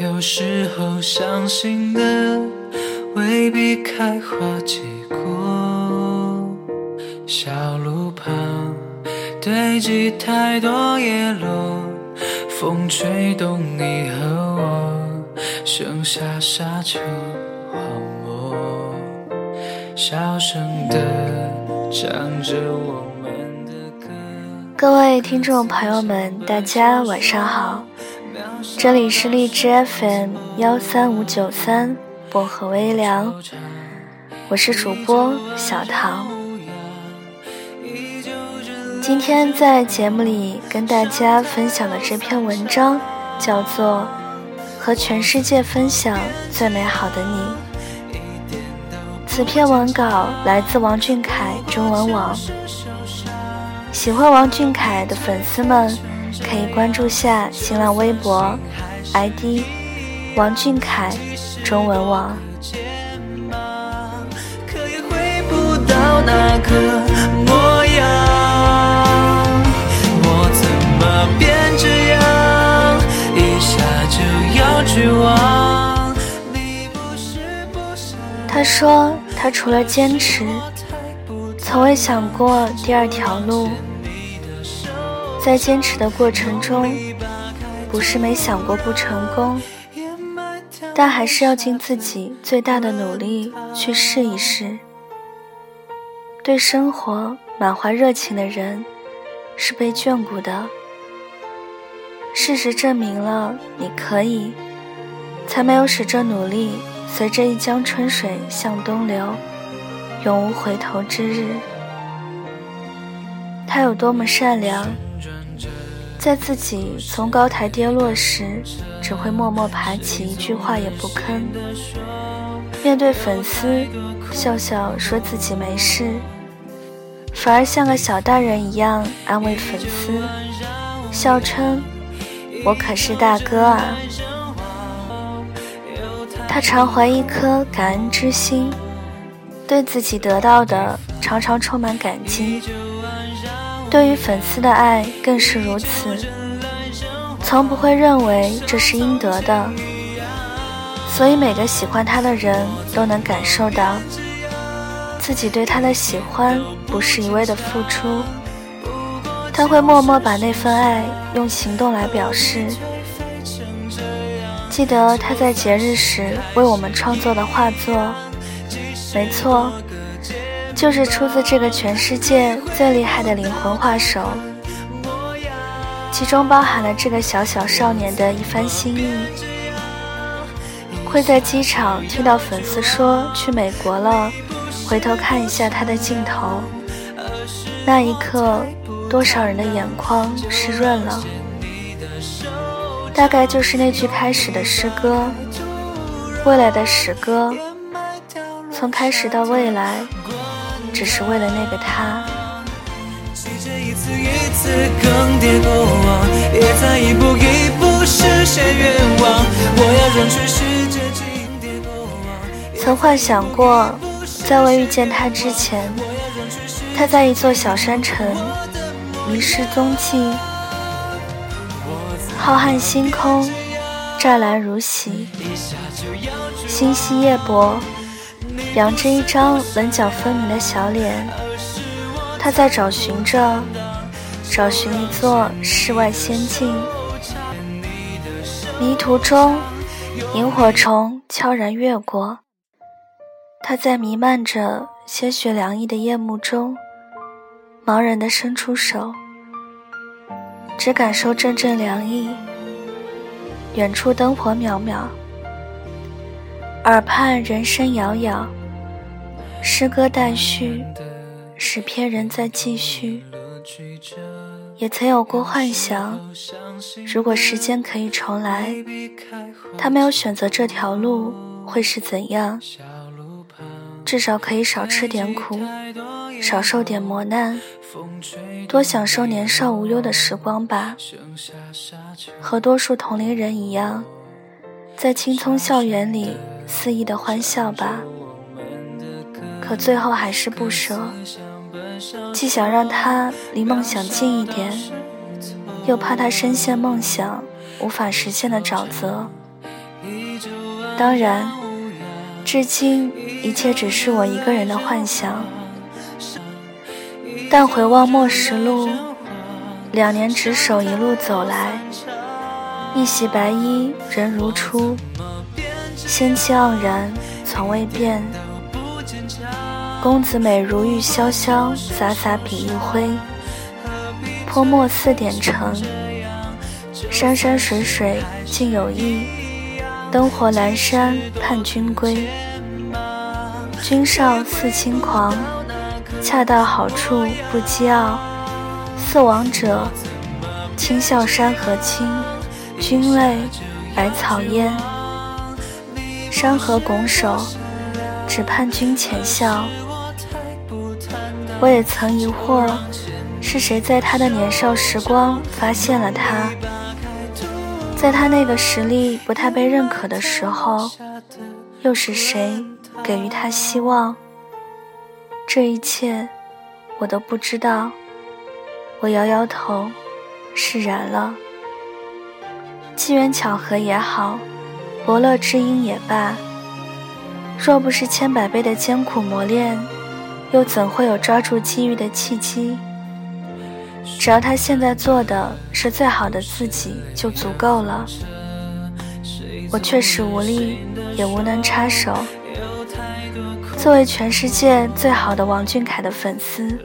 有时候相信的未必开花结果。小路旁堆积太多叶落，风吹动你和我，剩下沙丘荒漠，小声的唱着我们的歌。各位听众朋友们，大家晚上好。这里是荔枝 FM 幺三五九三薄荷微凉，我是主播小唐。今天在节目里跟大家分享的这篇文章叫做《和全世界分享最美好的你》。此篇文稿来自王俊凯中文网。喜欢王俊凯的粉丝们。可以关注下新浪微博，ID 王俊凯中文网。他说，他除了坚持，从未想过第二条路。在坚持的过程中，不是没想过不成功，但还是要尽自己最大的努力去试一试。对生活满怀热情的人，是被眷顾的。事实证明了你可以，才没有使这努力随着一江春水向东流，永无回头之日。他有多么善良。在自己从高台跌落时，只会默默爬起，一句话也不吭。面对粉丝，笑笑说自己没事，反而像个小大人一样安慰粉丝，笑称：“我可是大哥啊。”他常怀一颗感恩之心，对自己得到的常常充满感激。对于粉丝的爱更是如此，从不会认为这是应得的，所以每个喜欢他的人都能感受到，自己对他的喜欢不是一味的付出，他会默默把那份爱用行动来表示。记得他在节日时为我们创作的画作，没错。就是出自这个全世界最厉害的灵魂画手，其中包含了这个小小少年的一番心意。会在机场听到粉丝说去美国了，回头看一下他的镜头，那一刻，多少人的眼眶湿润了。大概就是那句开始的诗歌，未来的诗歌，从开始到未来。只是为了那个他。曾幻想过，在未遇见他之前，他在一座小山城迷失踪迹。浩瀚星空，湛蓝如洗，星稀夜薄。扬着一张棱角分明的小脸，他在找寻着，找寻一座世外仙境。迷途中，萤火虫悄然越过，他在弥漫着些许凉意的夜幕中，茫然地伸出手，只感受阵阵凉意。远处灯火渺渺，耳畔人声杳杳。诗歌待续，诗篇仍在继续。也曾有过幻想，如果时间可以重来，他没有选择这条路会是怎样？至少可以少吃点苦，少受点磨难，多享受年少无忧的时光吧。和多数同龄人一样，在青葱校园里肆意的欢笑吧。可最后还是不舍，既想让他离梦想近一点，又怕他深陷梦想无法实现的沼泽。当然，至今一切只是我一个人的幻想。但回望末时路，两年执手一路走来，一袭白衣人如初，仙气盎然从未变。公子美如玉潇潇，洒洒笔一挥，泼墨似点成。山山水水尽有意，灯火阑珊盼君归。君少似轻狂，恰到好处不羁傲。似王者，轻笑山河清，君泪百草烟。山河拱手，只盼君浅笑。我也曾疑惑，是谁在他的年少时光发现了他？在他那个实力不太被认可的时候，又是谁给予他希望？这一切，我都不知道。我摇摇头，释然了。机缘巧合也好，伯乐知音也罢，若不是千百倍的艰苦磨练，又怎会有抓住机遇的契机？只要他现在做的是最好的自己，就足够了。我确实无力，也无能插手。作为全世界最好的王俊凯的粉丝，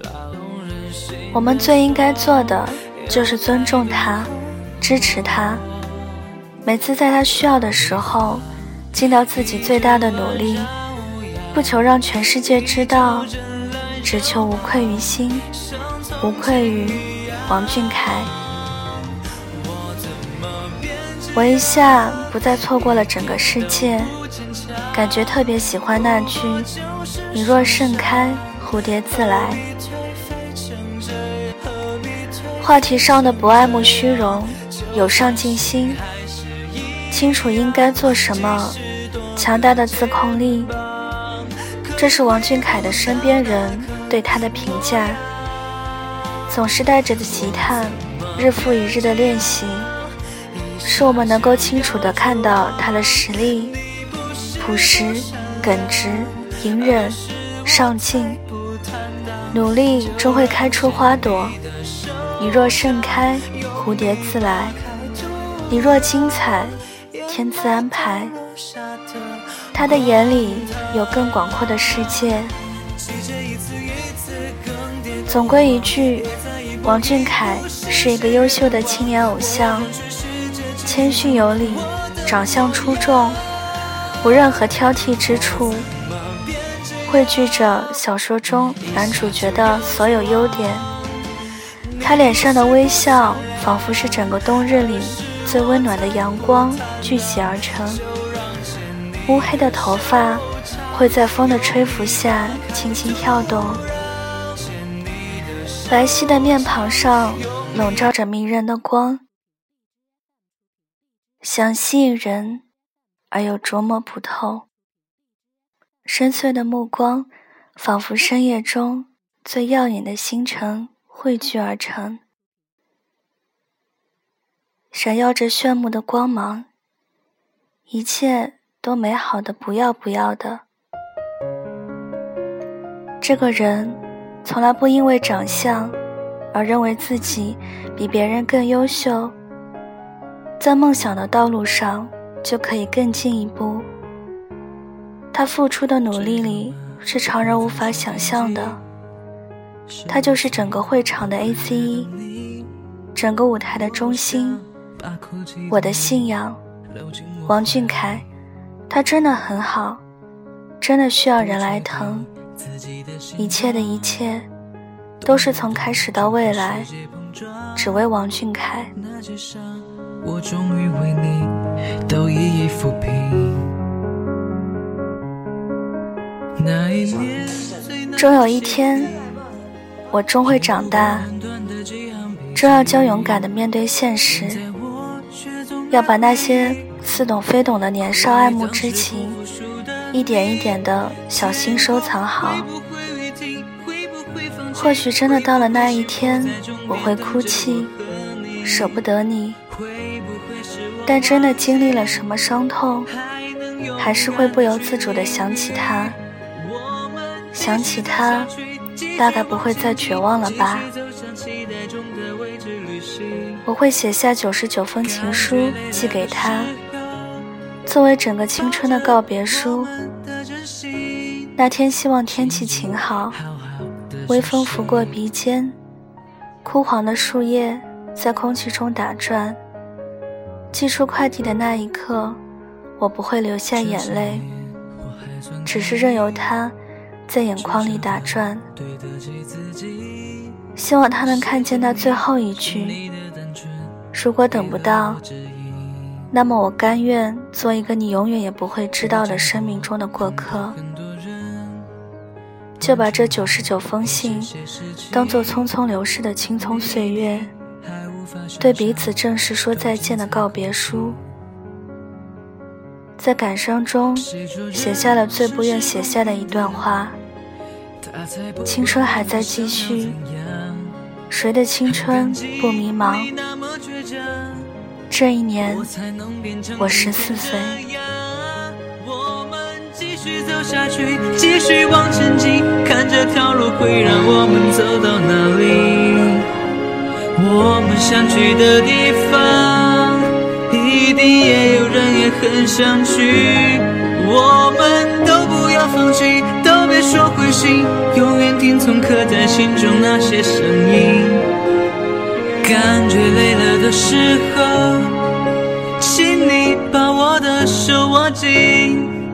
我们最应该做的就是尊重他，支持他。每次在他需要的时候，尽到自己最大的努力，不求让全世界知道，只求无愧于心。无愧于王俊凯，我一下不再错过了整个世界，感觉特别喜欢那句“你若盛开，蝴蝶自来”。话题上的不爱慕虚荣，有上进心，清楚应该做什么，强大的自控力，这是王俊凯的身边人对他的评价。总是带着的吉他，日复一日的练习，使我们能够清楚地看到他的实力：朴实、耿直、隐忍、上进。努力终会开出花朵。你若盛开，蝴蝶自来；你若精彩，天自安排。他的眼里有更广阔的世界。总归一句。王俊凯是一个优秀的青年偶像，谦逊有礼，长相出众，无任何挑剔之处，汇聚着小说中男主角的所有优点。他脸上的微笑，仿佛是整个冬日里最温暖的阳光聚集而成。乌黑的头发会在风的吹拂下轻轻跳动。白皙的面庞上笼罩着迷人的光，想吸引人而又琢磨不透。深邃的目光，仿佛深夜中最耀眼的星辰汇聚而成，闪耀着炫目的光芒，一切都美好的不要不要的。这个人。从来不因为长相而认为自己比别人更优秀，在梦想的道路上就可以更进一步。他付出的努力里是常人无法想象的。他就是整个会场的 A.C.E，整个舞台的中心，我的信仰。王俊凯，他真的很好，真的需要人来疼。一切的一切，都是从开始到未来，只为王俊凯。终有一天，我终会长大，终要将勇敢的面对现实，要把那些似懂非懂的年少爱慕之情。一点一点的小心收藏好，或许真的到了那一天，我会哭泣，舍不得你。但真的经历了什么伤痛，还是会不由自主的想起他。想起他，大概不会再绝望了吧？我会写下九十九封情书寄给他，作为整个青春的告别书。那天希望天气晴好，微风拂过鼻尖，枯黄的树叶在空气中打转。寄出快递的那一刻，我不会流下眼泪，只是任由它在眼眶里打转。希望他能看见那最后一句。如果等不到，那么我甘愿做一个你永远也不会知道的生命中的过客。就把这九十九封信当做匆匆流逝的青葱岁月，对彼此正式说再见的告别书。在感伤中写下了最不愿写下的一段话：青春还在继续，谁的青春不迷茫？这一年，我十四岁。继续走下去，继续往前进，看这条路会让我们走到哪里。我们相聚的地方，很想去。我们都不要放弃，都别说灰心，永远听从刻在心中那些声音。感觉累了的时候，请你把我的手握紧。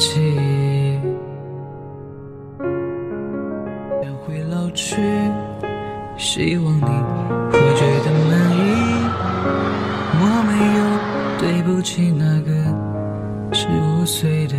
记。人会老去希望你会觉得满意。我没有对不起那个十五岁的